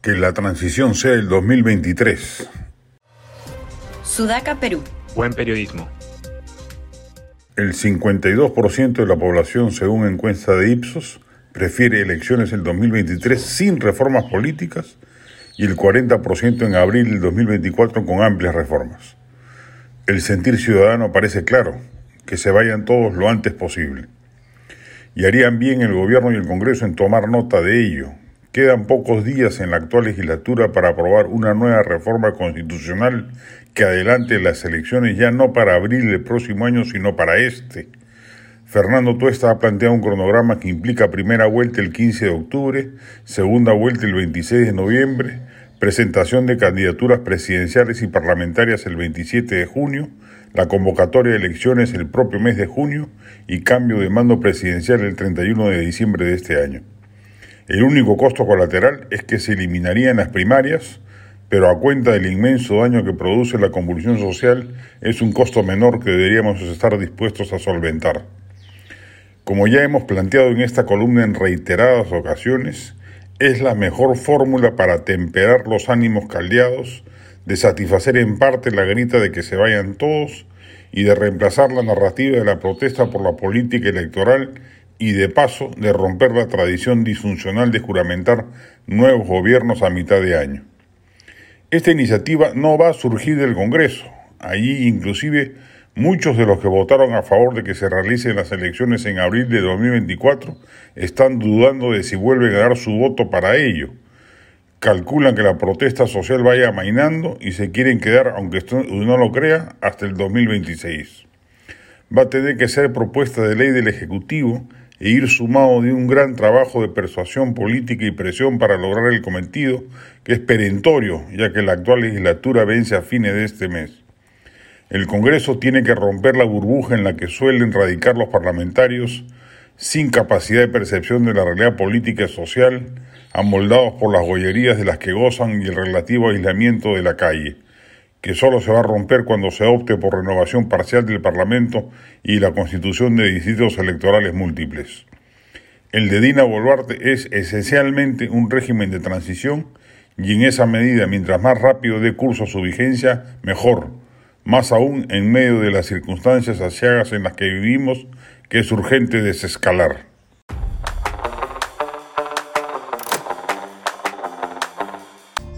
Que la transición sea el 2023. Sudaca, Perú. Buen periodismo. El 52% de la población, según encuesta de Ipsos, prefiere elecciones el 2023 sin reformas políticas y el 40% en abril del 2024 con amplias reformas. El sentir ciudadano parece claro, que se vayan todos lo antes posible. Y harían bien el gobierno y el Congreso en tomar nota de ello. Quedan pocos días en la actual legislatura para aprobar una nueva reforma constitucional que adelante las elecciones ya no para abril del próximo año, sino para este. Fernando Tuesta ha planteado un cronograma que implica primera vuelta el 15 de octubre, segunda vuelta el 26 de noviembre, presentación de candidaturas presidenciales y parlamentarias el 27 de junio, la convocatoria de elecciones el propio mes de junio y cambio de mando presidencial el 31 de diciembre de este año. El único costo colateral es que se eliminarían las primarias, pero a cuenta del inmenso daño que produce la convulsión social, es un costo menor que deberíamos estar dispuestos a solventar. Como ya hemos planteado en esta columna en reiteradas ocasiones, es la mejor fórmula para temperar los ánimos caldeados, de satisfacer en parte la grita de que se vayan todos y de reemplazar la narrativa de la protesta por la política electoral y de paso de romper la tradición disfuncional de juramentar nuevos gobiernos a mitad de año. Esta iniciativa no va a surgir del Congreso. Allí inclusive muchos de los que votaron a favor de que se realicen las elecciones en abril de 2024 están dudando de si vuelven a dar su voto para ello calculan que la protesta social vaya amainando y se quieren quedar, aunque no lo crea, hasta el 2026. Va a tener que ser propuesta de ley del Ejecutivo e ir sumado de un gran trabajo de persuasión política y presión para lograr el cometido, que es perentorio, ya que la actual legislatura vence a fines de este mes. El Congreso tiene que romper la burbuja en la que suelen radicar los parlamentarios sin capacidad de percepción de la realidad política y social, amoldados por las gollerías de las que gozan y el relativo aislamiento de la calle, que solo se va a romper cuando se opte por renovación parcial del Parlamento y la constitución de distritos electorales múltiples. El de Dina Boluarte es esencialmente un régimen de transición y en esa medida, mientras más rápido dé curso a su vigencia, mejor, más aún en medio de las circunstancias asiagas en las que vivimos, que es urgente desescalar.